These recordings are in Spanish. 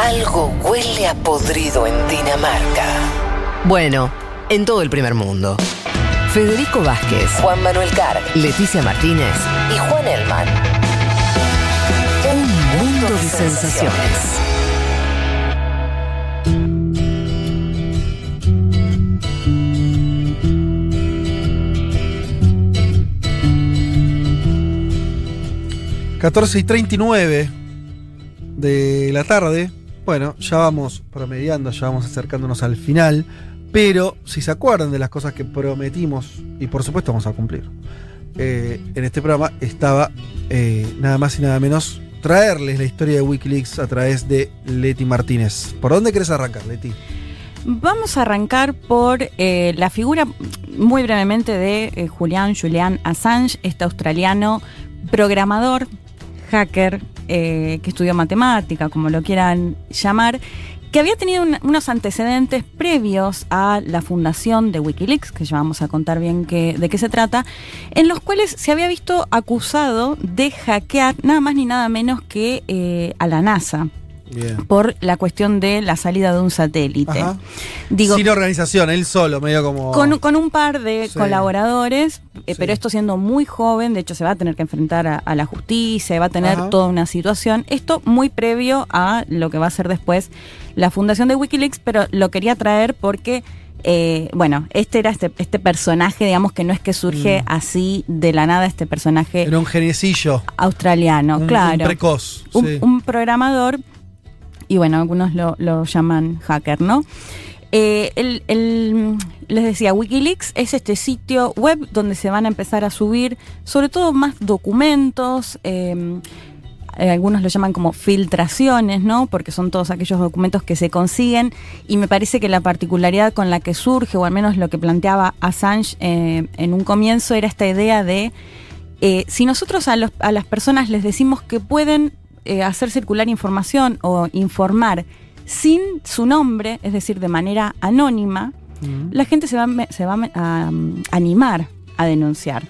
Algo huele a podrido en Dinamarca. Bueno, en todo el primer mundo. Federico Vázquez, Juan Manuel Carg, Leticia Martínez y Juan Elman. Un mundo de sensaciones. ...14 y 39 de la tarde. Bueno, ya vamos promediando, ya vamos acercándonos al final. Pero si se acuerdan de las cosas que prometimos, y por supuesto vamos a cumplir, eh, en este programa estaba eh, nada más y nada menos traerles la historia de Wikileaks a través de Leti Martínez. ¿Por dónde querés arrancar, Leti? Vamos a arrancar por eh, la figura, muy brevemente, de Julian Julian Assange, este australiano programador, hacker, que estudió matemática, como lo quieran llamar, que había tenido unos antecedentes previos a la fundación de Wikileaks, que ya vamos a contar bien de qué se trata, en los cuales se había visto acusado de hackear nada más ni nada menos que eh, a la NASA por la cuestión de la salida de un satélite. Digo, Sin organización, él solo, medio como... Con, un par de colaboradores, eh, pero esto siendo muy joven, de hecho se va a tener que enfrentar a, la justicia, va a tener toda una situación. Esto muy previo a lo que va a ser después la fundación de Wikileaks, pero lo quería traer porque... Eh, bueno, este era este, este, personaje, digamos que no es que surge mm. así de la nada, este personaje. Era un geniecillo. Australiano, claro. Un precoz. un, programador y bueno, algunos lo, llaman hacker, ¿no? Eh, les decía, Wikileaks es este sitio web donde se van a empezar a subir sobre todo más documentos, em, eh, algunos lo llaman como filtraciones, ¿no? Porque son todos aquellos documentos que se consiguen y me parece que la particularidad con la que surge, o al menos lo que planteaba Assange eh, en un comienzo, era esta idea de si nosotros a, a las personas les decimos que pueden eh, hacer circular información o informar sin su nombre, es decir, de manera anónima, la gente se va, se va a mm, animar a denunciar.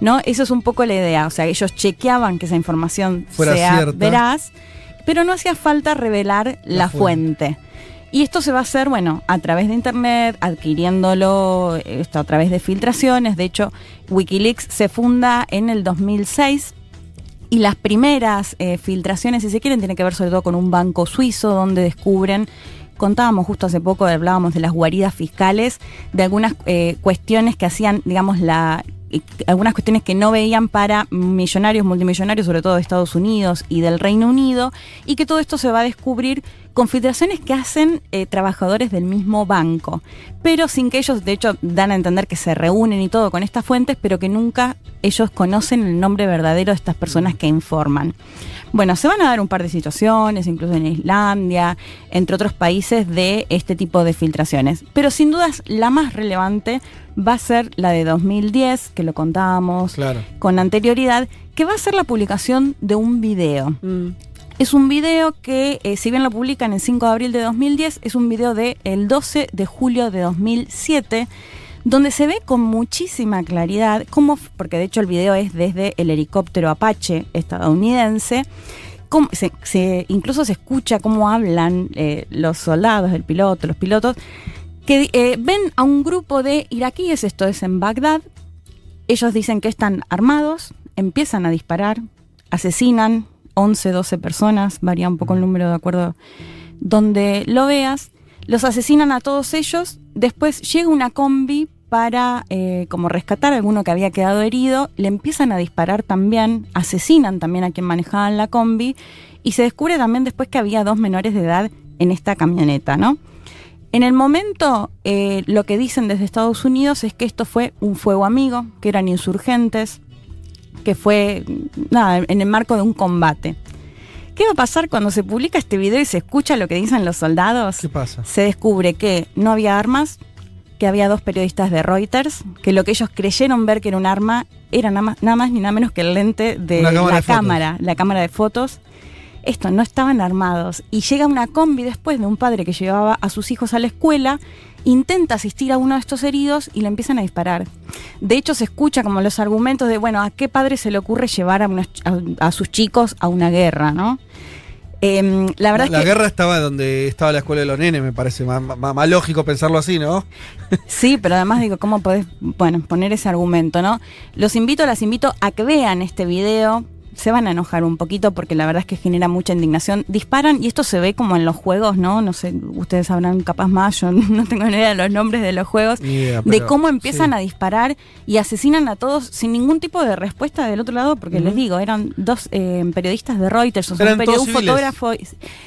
¿no? Eso es un poco la idea. O sea, ellos chequeaban que esa información sea veraz, pero no hacía falta revelar la, fuente. Y esto se va a hacer, bueno, a través de Internet, adquiriéndolo esto a través de filtraciones. De hecho, Wikileaks se funda en el 2006 y las primeras eh, filtraciones, si se quieren, tienen que ver sobre todo con un banco suizo donde descubren contábamos justo hace poco, hablábamos de las guaridas fiscales, de algunas eh, cuestiones que hacían, digamos, la algunas cuestiones que no veían para millonarios, multimillonarios, sobre todo de Estados Unidos y del Reino Unido, y que todo esto se va a descubrir con filtraciones que hacen eh, trabajadores del mismo banco, pero sin que ellos, de hecho, dan a entender que se reúnen y todo con estas fuentes, pero que nunca ellos conocen el nombre verdadero de estas personas que informan. Bueno, se van a dar un par de situaciones, incluso en Islandia, entre otros países, de este tipo de filtraciones. Pero sin dudas, la más relevante va a ser la de 2010, que lo contábamos con anterioridad, que va a ser la publicación de un video. Mm. Es un video que, eh, si bien lo publican el 5 de abril de 2010, es un video del el 12 de julio de 2007, donde se ve con muchísima claridad cómo, porque de hecho el video es desde el helicóptero Apache estadounidense, se, incluso se escucha cómo hablan eh, los soldados, el piloto, los pilotos, que eh, ven a un grupo de iraquíes, esto es en Bagdad, ellos dicen que están armados, empiezan a disparar, asesinan, 11, 12 personas, varía un poco el número de acuerdo donde lo veas. Los asesinan a todos ellos. Después llega una combi para eh, como rescatar a alguno que había quedado herido. Le empiezan a disparar también, asesinan también a quien manejaba la combi. Y se descubre también después que había dos menores de edad en esta camioneta, ¿no? En el momento, eh, lo que dicen desde Estados Unidos es que esto fue un fuego amigo, que eran insurgentes, que fue nada, en el marco de un combate. ¿Qué va a pasar cuando se publica este video y se escucha lo que dicen los soldados? ¿Qué pasa? Se descubre que no había armas, que había dos periodistas de Reuters, que lo que ellos creyeron ver que era un arma era nada más, nada más ni nada menos que el lente de la cámara, la cámara de fotos. Esto, no estaban armados. Y llega una combi después de un padre que llevaba a sus hijos a la escuela intenta asistir a uno de estos heridos y le empiezan a disparar. De hecho, se escucha como los argumentos de, bueno, ¿a qué padre se le ocurre llevar a, sus chicos a una guerra, no? Em, la verdad la, guerra estaba donde estaba la escuela de los nenes, me parece más, más, lógico pensarlo así, ¿no? sí, pero además digo, ¿cómo podés bueno, poner ese argumento, no? Los invito, las invito a que vean este video se van a enojar un poquito porque la verdad es que genera mucha indignación. Disparan, y esto se ve como en los juegos, ¿no? No sé, ustedes sabrán capaz más, yo no tengo ni idea de los nombres de los juegos, de cómo empiezan a disparar y asesinan a todos sin ningún tipo de respuesta del otro lado, porque les digo, eran dos eh, periodistas de Reuters, o sea, un, fotógrafo.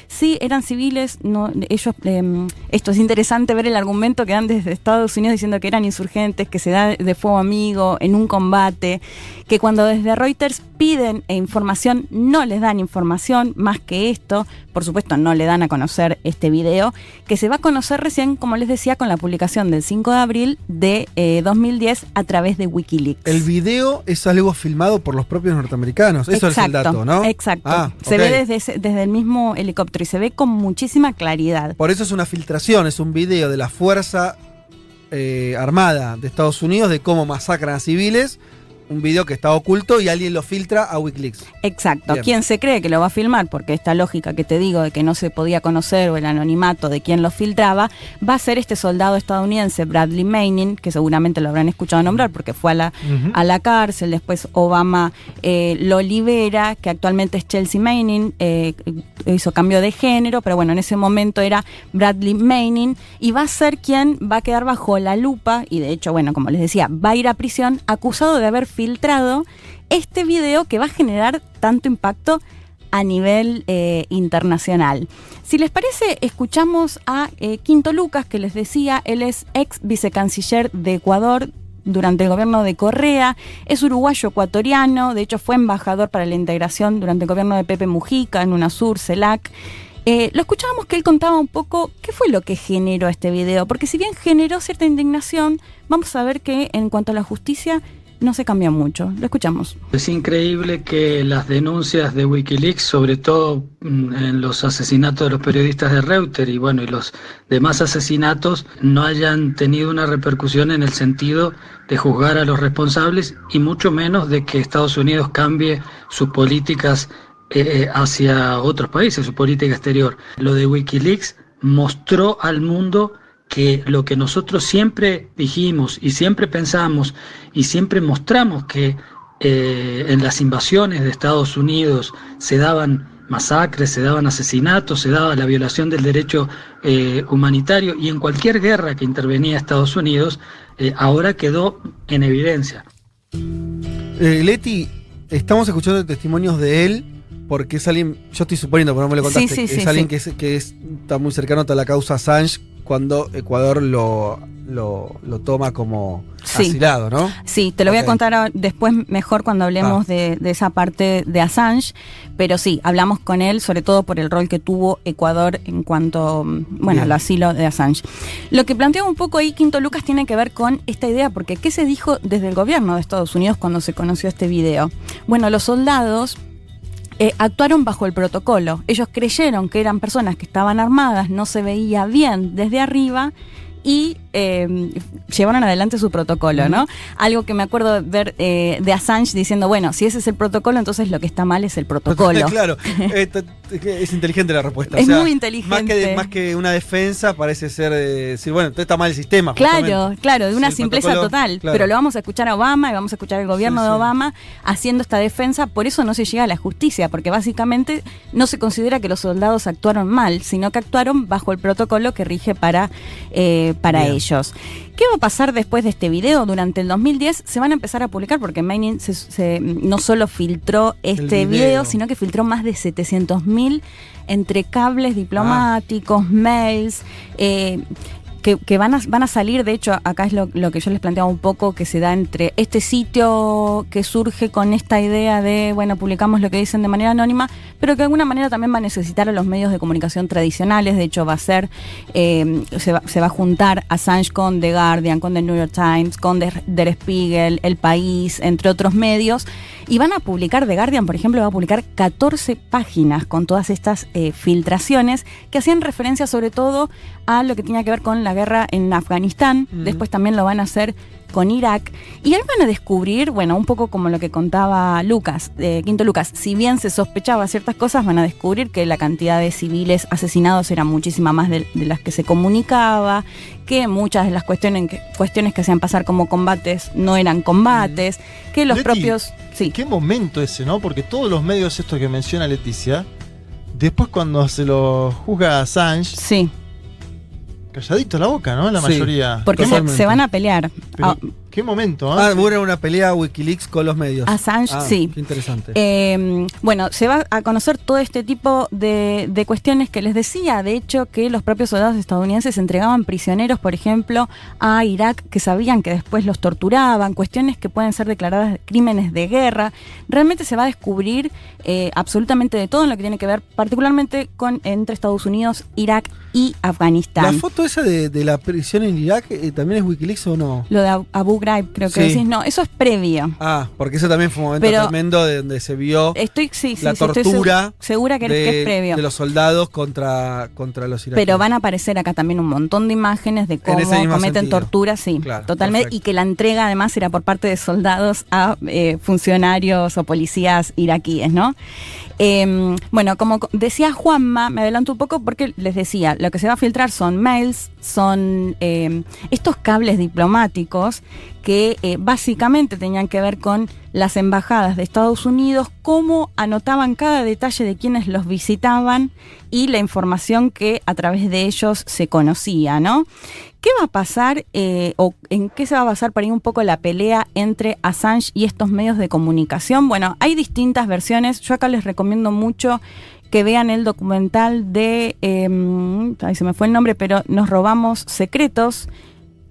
Sí, eran civiles, no, ellos, em, esto es interesante ver el argumento que dan desde Estados Unidos diciendo que eran insurgentes, que se da de fuego amigo en un combate, que cuando desde Reuters piden e información, no les dan información más que esto. Por supuesto, no le dan a conocer este video, que se va a conocer recién, como les decía, con la publicación del 5 de abril de 2010 eh, a través de Wikileaks. El video es algo filmado por los propios norteamericanos. Eso es el dato, ¿no? Exacto. Ah, se ve desde, desde el mismo helicóptero y se ve con muchísima claridad. Por eso es una filtración, es un video de la Fuerza eh, Armada de Estados Unidos de cómo masacran a civiles un video que está oculto y alguien lo filtra a Wikileaks. Exacto. ¿Quién se cree que lo va a filmar? Porque esta lógica que te digo de que no se podía conocer o el anonimato de quién lo filtraba, va a ser este soldado estadounidense, Bradley Manning, que seguramente lo habrán escuchado nombrar porque fue a la, a la cárcel, después Obama eh, lo libera, que actualmente es Chelsea Manning, eh, hizo cambio de género, pero bueno, en ese momento era Bradley Manning, y va a ser quien va a quedar bajo la lupa, y de hecho, bueno, como les decía, va a ir a prisión acusado de haber filtrado este video que va a generar tanto impacto a nivel eh, internacional. Si les parece, escuchamos a eh, Quinto Lucas, que les decía, él es ex vicecanciller de Ecuador durante el gobierno de Correa, es uruguayo ecuatoriano, de hecho fue embajador para la integración durante el gobierno de Pepe Mujica en UNASUR, CELAC. Eh, lo escuchábamos que él contaba un poco qué fue lo que generó este video, porque si bien generó cierta indignación, vamos a ver que en cuanto a la justicia no se cambia mucho. Lo escuchamos. Es increíble que las denuncias de Wikileaks, sobre todo mm, en los asesinatos de los periodistas de Reuters y bueno, y los demás asesinatos, no hayan tenido una repercusión en el sentido de juzgar a los responsables y mucho menos de que Estados Unidos cambie sus políticas eh, hacia otros países, su política exterior. Lo de Wikileaks mostró al mundo que lo que nosotros siempre dijimos y siempre pensamos y siempre mostramos que eh, en las invasiones de Estados Unidos se daban masacres, se daban asesinatos, se daba la violación del derecho eh, humanitario y en cualquier guerra que intervenía Estados Unidos, eh, ahora quedó en evidencia. Leti, estamos escuchando testimonios de él porque es alguien, yo estoy suponiendo, pero no me lo contaste, es alguien que, que está muy cercano a la causa Assange cuando Ecuador lo, lo, toma como asilado, ¿no? Sí, te lo voy a contar después mejor cuando hablemos ah. de, esa parte de Assange, pero sí, hablamos con él sobre todo por el rol que tuvo Ecuador en cuanto, bueno, al asilo de Assange. Lo que plantea un poco ahí Quinto Lucas tiene que ver con esta idea, porque ¿qué se dijo desde el gobierno de Estados Unidos cuando se conoció este video? Bueno, los soldados eh, actuaron bajo el protocolo. Ellos creyeron que eran personas que estaban armadas, no se veía bien desde arriba y eh, llevaron adelante su protocolo, ¿no? Algo que me acuerdo de ver eh, de Assange diciendo, bueno, si ese es el protocolo, entonces lo que está mal es el protocolo. claro, es inteligente la respuesta. Es muy inteligente. Más que, más que una defensa, parece ser decir, bueno, está mal el sistema. Claro, claro, de una simpleza total. Pero lo vamos a escuchar a Obama y vamos a escuchar al gobierno de Obama haciendo esta defensa, por eso no se llega a la justicia, porque básicamente no se considera que los soldados actuaron mal, sino que actuaron bajo el protocolo que rige para, eh, para ellos. ¿Qué va a pasar después de este video? Durante el 2010 se van a empezar a publicar porque Mining no solo filtró este video. sino que filtró más de 700.000 entre cables diplomáticos, mails. Eh, que, van, a, van a salir, de hecho, acá es lo, que yo les planteaba un poco, que se da entre este sitio que surge con esta idea de, bueno, publicamos lo que dicen de manera anónima, pero que de alguna manera también va a necesitar a los medios de comunicación tradicionales, de hecho va a ser, eh, se, va, se, va, a juntar Assange con The Guardian, con The New York Times, con Der Spiegel, El País, entre otros medios, y van a publicar, The Guardian, por ejemplo, va a publicar 14 páginas con todas estas eh, filtraciones que hacían referencia sobre todo a lo que tenía que ver con la guerra en Afganistán. Después también lo van a hacer con Irak y ahí van a descubrir, bueno, un poco como lo que contaba Lucas, eh, Quinto Lucas, si bien se sospechaba ciertas cosas, van a descubrir que la cantidad de civiles asesinados era muchísima más de, las que se comunicaba, que muchas de las cuestiones que, cuestiones que hacían pasar como combates no eran combates, que los propios... Sí. ¿Qué momento ese, no? Porque todos los medios estos que menciona Leticia, después cuando se lo juzga a Assange... Sí calladito la boca, ¿no? La mayoría. Porque se, van a pelear. Ah, ¿Qué momento? Ah, ah hubo una pelea Wikileaks con los medios. Assange, ah, sí. Qué interesante. Eh, bueno, se va a conocer todo este tipo de, cuestiones que les decía. De hecho, que los propios soldados estadounidenses entregaban prisioneros, por ejemplo, a Irak, que sabían que después los torturaban, cuestiones que pueden ser declaradas crímenes de guerra. Realmente se va a descubrir eh, absolutamente de todo en lo que tiene que ver, particularmente con entre Estados Unidos, Irak y Afganistán. ¿La foto esa de, la prisión en Irak eh, también es Wikileaks o no? Lo de Abu creo que decís. No, eso es previo. Ah, porque eso también fue un momento tremendo de donde se vio estoy, la tortura. segura que, es previo. De los soldados contra, contra los iraquíes. Pero van a aparecer acá también un montón de imágenes de cómo cometen tortura, sí, totalmente. Y que la entrega además era por parte de soldados a eh, funcionarios o policías iraquíes, ¿no? Em, bueno, como decía Juanma, me adelanto un poco porque les decía, lo que se va a filtrar son mails, son em, estos cables diplomáticos que eh, básicamente tenían que ver con las embajadas de Estados Unidos, cómo anotaban cada detalle de quienes los visitaban y la información que a través de ellos se conocía, ¿no? ¿Qué va a pasar eh, o en qué se va a basar para ir un poco la pelea entre Assange y estos medios de comunicación? Bueno, hay distintas versiones. Yo acá les recomiendo mucho que vean el documental de, eh, ahí se me fue el nombre, pero Nos robamos secretos.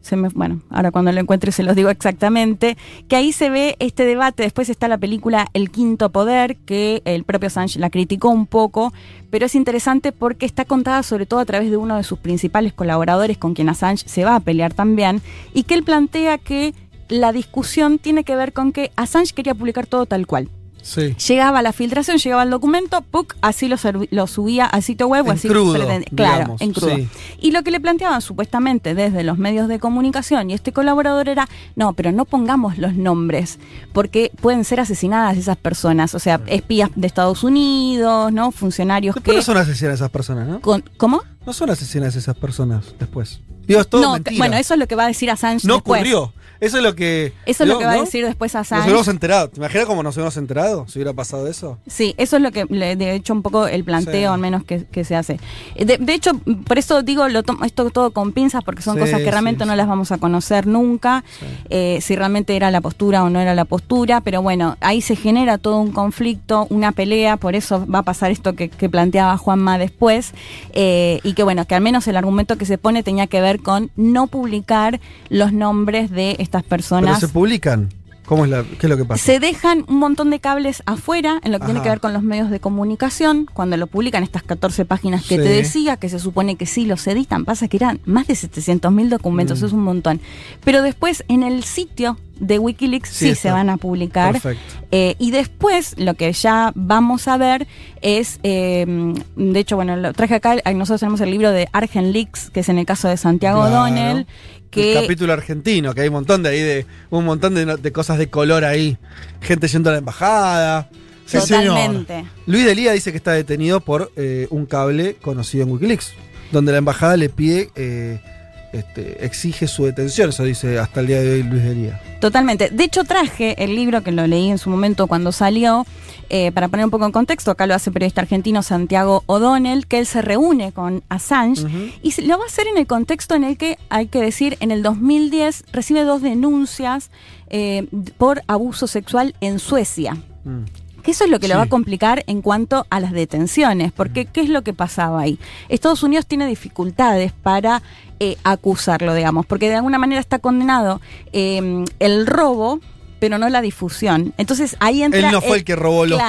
Se me, bueno, ahora cuando lo encuentre se los digo exactamente, que ahí se ve este debate, después está la película El Quinto Poder, que el propio Assange la criticó un poco, pero es interesante porque está contada sobre todo a través de uno de sus principales colaboradores con quien Assange se va a pelear también, y que él plantea que la discusión tiene que ver con que Assange quería publicar todo tal cual. Llegaba la filtración, llegaba el documento, ¡puc! así lo, lo, subía al sitio web o así crudo, claro, en crudo. Y lo que le planteaban supuestamente desde los medios de comunicación y este colaborador era, no, pero no pongamos los nombres, porque pueden ser asesinadas esas personas, o sea, espías de Estados Unidos, ¿no? Funcionarios que... no son asesinadas esas personas, ¿no? ¿Cómo? No son asesinadas esas personas después. Dios, todo no, bueno, eso es lo que va a decir Assange No ocurrió. Eso es lo que. Eso es lo que va a decir después a Nos hubiéramos enterado. ¿Te imaginas cómo nos hubiéramos enterado si hubiera pasado eso? Sí, eso es lo que, de hecho, un poco el planteo, al menos, que, se hace. De, hecho, por eso digo, lo esto todo con pinzas, porque son cosas que realmente no las vamos a conocer nunca, eh, si realmente era la postura o no era la postura, pero bueno, ahí se genera todo un conflicto, una pelea, por eso va a pasar esto que, planteaba Juanma después, eh, y que bueno, que al menos el argumento que se pone tenía que ver con no publicar los nombres de estas personas. Pero se publican. ¿Cómo es la, ¿Qué es lo que pasa? Se dejan un montón de cables afuera en lo que tiene que ver con los medios de comunicación. Cuando lo publican estas 14 páginas que te decía, que se supone que sí los editan, pasa que eran más de 700 mil documentos, mm. es un montón. Pero después en el sitio de Wikileaks sí, se van a publicar. Eh, y después lo que ya vamos a ver es, eh, de hecho, bueno, lo traje acá, nosotros tenemos el libro de Argen Leaks, que es en el caso de Santiago O'Donnell, el capítulo argentino, que hay un montón de ahí de un montón de, cosas de color ahí. Gente yendo a la embajada. Totalmente. Luis Delía dice que está detenido por eh, un cable conocido en Wikileaks, donde la embajada le pide eh, este, exige su detención, eso dice hasta el día de hoy Luis Delía. Totalmente. De hecho, traje el libro que lo leí en su momento cuando salió, eh, para poner un poco en contexto, acá lo hace el periodista argentino Santiago O'Donnell, que él se reúne con Assange y lo va a hacer en el contexto en el que, hay que decir, en el 2010 recibe dos denuncias eh, por abuso sexual en Suecia. Mm. Que eso es lo que lo va a complicar en cuanto a las detenciones, porque ¿qué es lo que pasaba ahí? Estados Unidos tiene dificultades para eh, acusarlo, digamos, porque de alguna manera está condenado em, el robo pero no la difusión. Entonces ahí entra. Él no fue el, que robó los,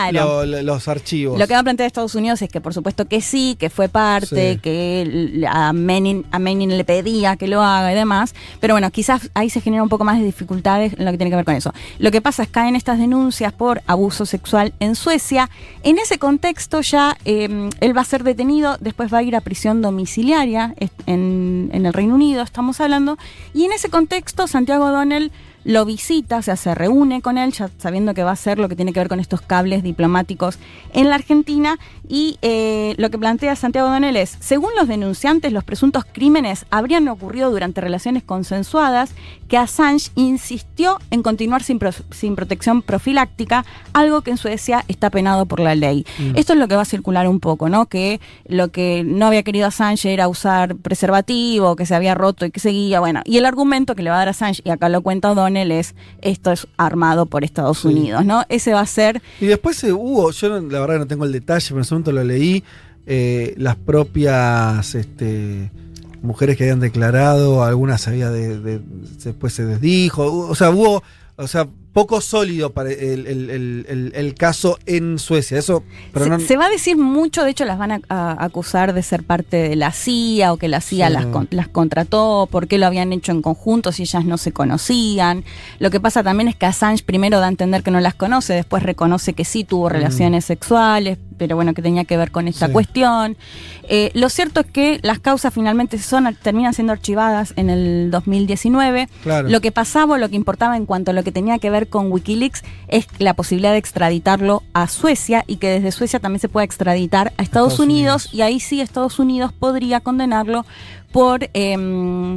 los, archivos. Lo que va a plantear Estados Unidos es que, por supuesto, que sí, que fue parte, que a Menin, a Menin le pedía que lo haga y demás. Pero bueno, quizás ahí se genera un poco más de dificultades en lo que tiene que ver con eso. Lo que pasa es que caen estas denuncias por abuso sexual en Suecia. En ese contexto ya em, él va a ser detenido, después va a ir a prisión domiciliaria en, en el Reino Unido, estamos hablando. Y en ese contexto, Santiago Donnell lo visita, o sea, se reúne con él, ya sabiendo que va a ser lo que tiene que ver con estos cables diplomáticos en la Argentina. Y eh, lo que plantea Santiago Donel es, según los denunciantes, los presuntos crímenes habrían ocurrido durante relaciones consensuadas, que Assange insistió en continuar sin, sin protección profiláctica, algo que en Suecia está penado por la ley. Mm. Esto es lo que va a circular un poco, ¿no? Que lo que no había querido Assange era usar preservativo, que se había roto y que seguía, bueno. Y el argumento que le va a dar Assange, y acá lo cuenta Donel, es esto es armado por Estados Unidos, ¿no? Ese va a ser. Y después eh, hubo, yo la verdad no tengo el detalle, pero en ese momento lo leí, eh, las propias este, mujeres que habían declarado, algunas había de, después se desdijo, o sea, hubo, o sea, poco sólido para el, caso en Suecia. Eso, se, va a decir mucho, de hecho las van a, acusar de ser parte de la CIA o que la CIA las, las contrató, por qué lo habían hecho en conjunto si ellas no se conocían. Lo que pasa también es que Assange primero da a entender que no las conoce, después reconoce que sí tuvo mm. relaciones sexuales, pero bueno, que tenía que ver con esta cuestión. Eh, lo cierto es que las causas finalmente son, terminan siendo archivadas en el 2019. Lo que pasaba, lo que importaba en cuanto a lo que tenía que ver con Wikileaks es la posibilidad de extraditarlo a Suecia y que desde Suecia también se pueda extraditar a Estados, Unidos, y ahí sí Estados Unidos podría condenarlo por, em,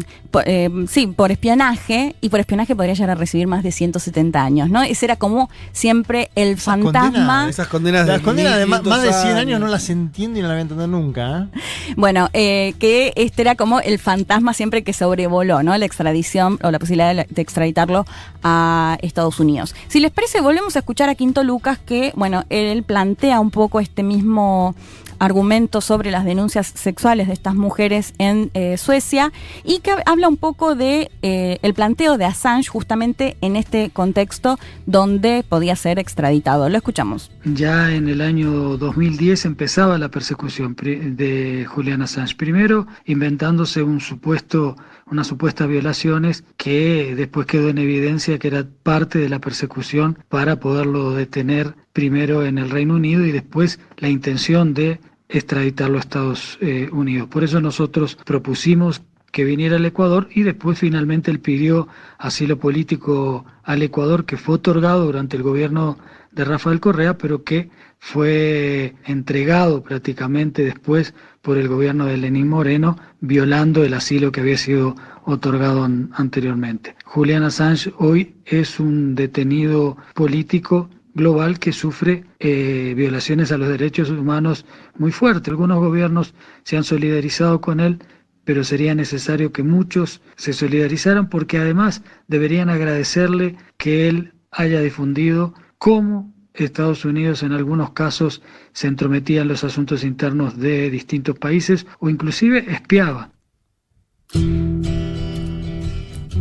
sí, por espionaje, y por espionaje podría llegar a recibir más de 170 años, ¿no? Ese era como siempre el fantasma. esas condenas las condenas de más, de 100 años. no las entiendo y no las voy a entender nunca. ¿eh? Bueno, eh, que este era como el fantasma siempre que sobrevoló, ¿no? La extradición o la posibilidad de, de extraditarlo a Estados Unidos. Si les parece, volvemos a escuchar a Quinto Lucas, que, bueno, él plantea un poco este mismo argumentos sobre las denuncias sexuales de estas mujeres en eh, Suecia y que habla un poco de eh, el planteo de Assange justamente en este contexto donde podía ser extraditado. Lo escuchamos. Ya en el año 2010 empezaba la persecución de Julian Assange. Primero inventándose un supuesto unas supuestas violaciones que después quedó en evidencia que era parte de la persecución para poderlo detener primero en el Reino Unido y después la intención de extraditarlo a Estados eh, Unidos. Por eso nosotros propusimos que viniera al Ecuador y después finalmente él pidió asilo político al Ecuador que fue otorgado durante el gobierno de Rafael Correa, pero que fue entregado prácticamente después por el gobierno de Lenín Moreno, violando el asilo que había sido otorgado anteriormente. Julian Assange hoy es un detenido político global que sufre eh, violaciones a los derechos humanos muy fuertes. Algunos gobiernos se han solidarizado con él, pero sería necesario que muchos se solidarizaran porque además deberían agradecerle que él haya difundido cómo Estados Unidos en algunos casos se entrometía en los asuntos internos de distintos países o inclusive espiaba.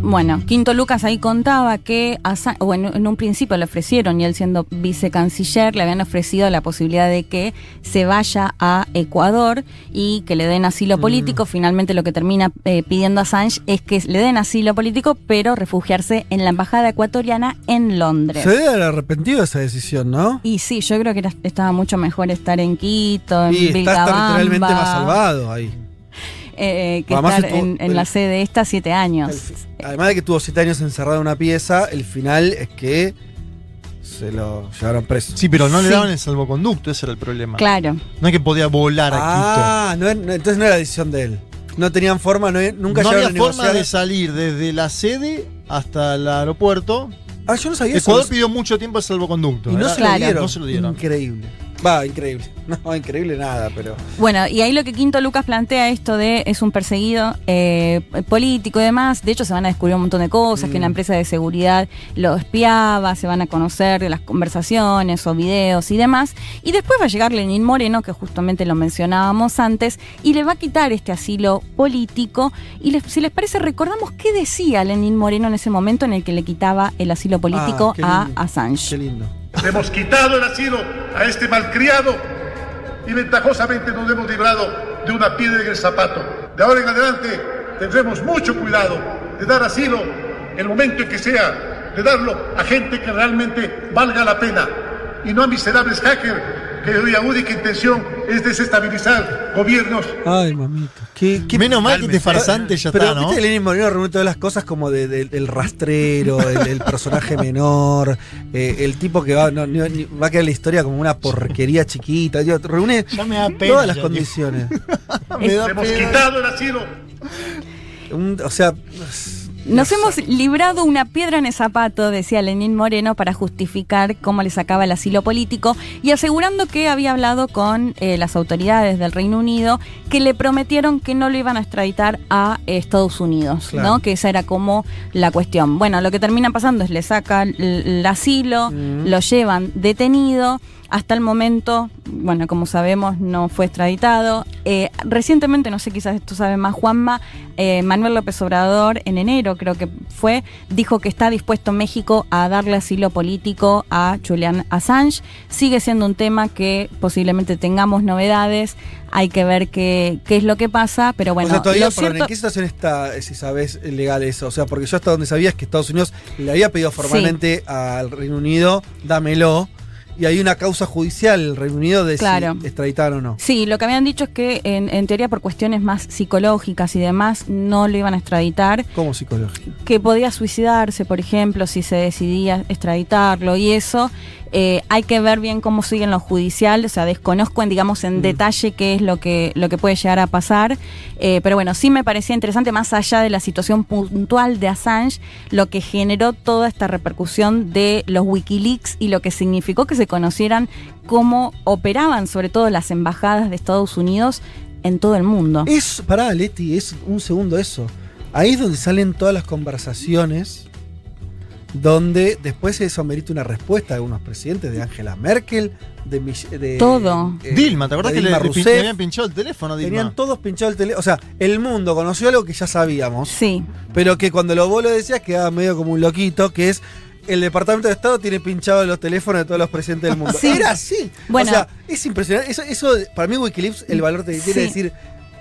Bueno, Quinto Lucas ahí contaba que bueno, en un principio le ofrecieron, y él siendo vicecanciller, le habían ofrecido la posibilidad de que se vaya a Ecuador y que le den asilo mm. político. Finalmente lo que termina eh, pidiendo a Assange es que le den asilo político, pero refugiarse en la embajada ecuatoriana en Londres. Se debe haber arrepentido esa decisión, ¿no? Y sí, yo creo que estaba mucho mejor estar en Quito, en y más salvado ahí. Eh, que estar en, la sede esta siete años. además de que tuvo siete años encerrado en una pieza, el final es que se lo llevaron preso. Sí, pero no le daban el salvoconducto, ese era el problema. Claro. No es que podía volar a ah, Quito. Ah, entonces no era decisión de él. No tenían forma, no, nunca no había forma de salir desde la sede hasta el aeropuerto. Ah, yo no sabía Ecuador pidió mucho tiempo el salvoconducto. Y no se, lo dieron. no se lo dieron. Increíble. Va, increíble. No, increíble nada, pero. Bueno, y ahí lo que Quinto Lucas plantea esto de es un perseguido eh, político y demás. De hecho, se van a descubrir un montón de cosas, que una mm. empresa de seguridad lo espiaba, se van a conocer las conversaciones o videos y demás. Y después va a llegar Lenín Moreno, que justamente lo mencionábamos antes, y le va a quitar este asilo político. Y si les parece, recordamos qué decía Lenín Moreno en ese momento en el que le quitaba el asilo político ah, a Assange. Qué lindo. Hemos quitado el asilo a este malcriado y ventajosamente nos hemos librado de una piedra en el zapato. De ahora en adelante tendremos mucho cuidado de dar asilo el momento en que sea, de darlo a gente que realmente valga la pena y no a miserables hackers que única intención es desestabilizar gobiernos. Ay, mamita. Qué, Menos mal que este farsante ya pero, está, ¿no? Lenin Moreno reúne todas las cosas como del rastrero, el, personaje menor, eh, el tipo que va, va a quedar la historia como una porquería chiquita. reúne todas las condiciones. Hemos quitado el asilo. o sea... Nos hemos librado una piedra en el zapato, decía Lenín Moreno, para justificar cómo le sacaba el asilo político y asegurando que había hablado con eh, las autoridades del Reino Unido que le prometieron que no lo iban a extraditar a Estados Unidos, ¿no? Que esa era como la cuestión. Bueno, lo que termina pasando es le sacan el, asilo, mm. lo llevan detenido hasta el momento, bueno, como sabemos, no fue extraditado. Eh, recientemente, no sé, quizás esto sabe más Juanma, eh, Manuel López Obrador, en enero creo que fue, dijo que está dispuesto México a darle asilo político a Julian Assange. Sigue siendo un tema que posiblemente tengamos novedades. Hay que ver qué, qué es lo que pasa, pero bueno. O sea, todavía, ¿en qué situación está, si sabes, legal eso? O sea, porque yo hasta donde sabía es que Estados Unidos le había pedido formalmente al Reino Unido, dámelo y hay una causa judicial el Reino Unido de si extraditar o no. Sí, lo que habían dicho es que en, teoría por cuestiones más psicológicas y demás no lo iban a extraditar. ¿Cómo psicológica? Que podía suicidarse, por ejemplo, si se decidía extraditarlo y eso. Eh, hay que ver bien cómo siguen los judiciales, o sea, desconozco en, digamos, en mm. detalle qué es lo que, lo que puede llegar a pasar, eh, pero bueno, sí me parecía interesante, más allá de la situación puntual de Assange, lo que generó toda esta repercusión de los Wikileaks y lo que significó que se conocieran cómo operaban, sobre todo las embajadas de Estados Unidos en todo el mundo. Es, pará, Leti, es un segundo eso. Ahí es donde salen todas las conversaciones donde después eso merita una respuesta de unos presidentes, de Angela Merkel, de... Todo. Eh, Dilma, ¿te acuerdas que le, habían pinchado el teléfono? Dilma? Tenían todos pinchado el teléfono. O sea, el mundo conoció algo que ya sabíamos. Sí. Pero que cuando lo vos lo decías quedaba medio como un loquito, que es el Departamento de Estado tiene pinchado los teléfonos de todos los presidentes del mundo. Era así. Bueno, o sea, es impresionante. Eso, para mí Wikileaks, el valor te quiere decir,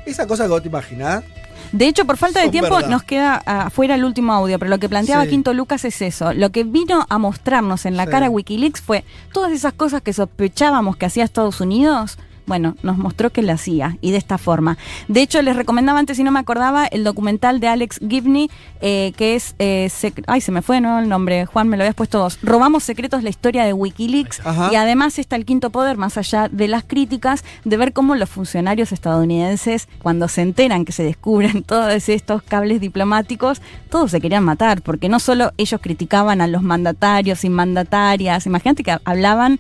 esa cosa que vos te imaginás, de hecho, por falta de tiempo nos queda afuera el último audio, pero lo que planteaba Quinto Lucas es eso. Lo que vino a mostrarnos en la cara Wikileaks fue todas esas cosas que sospechábamos que hacía Estados Unidos bueno, nos mostró que lo hacía y de esta forma. De hecho, les recomendaba antes, si no me acordaba, el documental de Alex Gibney, eh, que es. Eh, ay, se me fue, ¿no? El nombre. Juan, me lo habías puesto dos. Robamos secretos, la historia de Wikileaks. Y además está el quinto poder, más allá de las críticas, de ver cómo los funcionarios estadounidenses, cuando se enteran que se descubren todos estos cables diplomáticos, todos se querían matar, porque no solo ellos criticaban a los mandatarios y mandatarias, imagínate que hablaban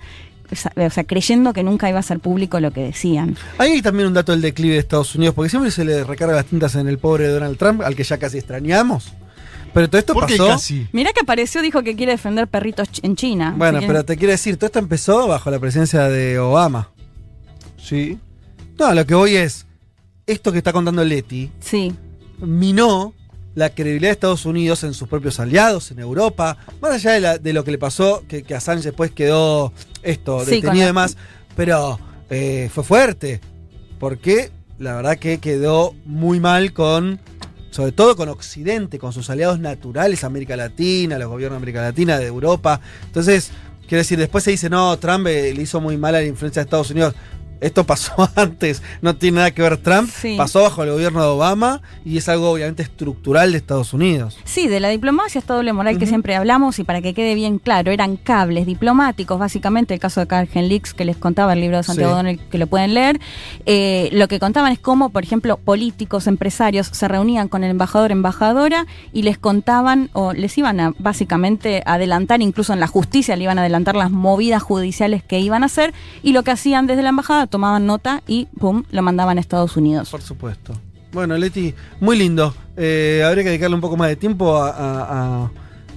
o sea, creyendo que nunca iba a ser público lo que decían. Hay también un dato del declive de Estados Unidos, porque siempre se le recarga las tintas en el pobre Donald Trump, al que ya casi extrañamos. Pero todo esto pasó. Mira que apareció, dijo que quiere defender perritos en China. Bueno, pero te quiero decir, todo esto empezó bajo la presencia de Obama. Sí. No, lo que voy es, esto que está contando Leti, sí. minó la credibilidad de Estados Unidos en sus propios aliados, en Europa, más allá de, lo que le pasó, que, que Assange después quedó esto, detenido y demás, pero eh, fue fuerte, porque la verdad que quedó muy mal con, sobre todo con Occidente, con sus aliados naturales, América Latina, los gobiernos de América Latina, de Europa. Entonces, quiero decir, después se dice, no, Trump eh, le hizo muy mal a la influencia de Estados Unidos. Esto pasó antes, no tiene nada que ver Trump, Sí. pasó bajo el gobierno de Obama y es algo obviamente estructural de Estados Unidos. Sí, de la diplomacia esta doble moral que siempre hablamos y para que quede bien claro, eran cables diplomáticos, básicamente el caso de Cargen Leaks que les contaba el libro de Santiago Sí. Donel que lo pueden leer. Eh, lo que contaban es cómo, por ejemplo, políticos, empresarios se reunían con el embajador, embajadora y les contaban o les iban a básicamente adelantar, incluso en la justicia le iban a adelantar las movidas judiciales que iban a hacer y lo que hacían desde la embajada tomaban nota y pum, lo mandaban a Estados Unidos. Por supuesto. Bueno, Leti, muy lindo. Eh, habría que dedicarle un poco más de tiempo a, a- a-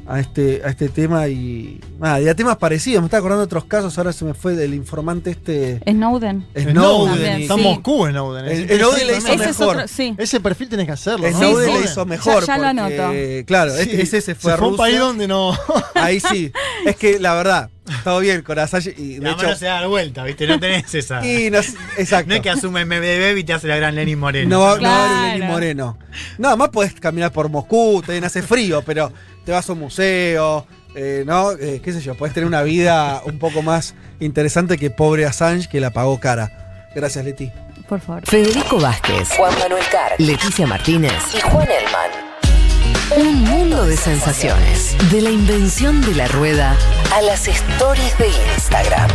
a este, a este tema y. Y a temas parecidos. Me estaba acordando de otros casos, ahora se me fue del informante este. Snowden. Snowden. Y- Está sí. Moscú Snowden. El- es el Snowden le hizo es mejor. otro, sí. Ese perfil tenés que hacerlo, ¿no? Snowden sí. le hizo mejor. Ya- ya lo anoto. Claro, Sí. este- ese se fue a fue a un Rusia. país donde no. Ahí sí. Es que la verdad, todo bien con Assange y de La hecho. mano se da vuelta, ¿viste? No tenés esa. Y no, exacto. No es que asume MDB y te hace la gran Lenin Moreno. No, va- no va a Claro. haber Lenín Moreno. Nada más podés caminar por Moscú, te hace frío, pero te vas a un museo, eh, ¿no? Eh, qué sé yo, podés tener una vida un poco más interesante que pobre Assange que la pagó cara. Gracias, Leti. Por favor. Federico Vázquez, Juan Manuel Carr, Leticia Martínez y Juan Elman. Un mundo de sensaciones. De la invención de la rueda a las stories de Instagram.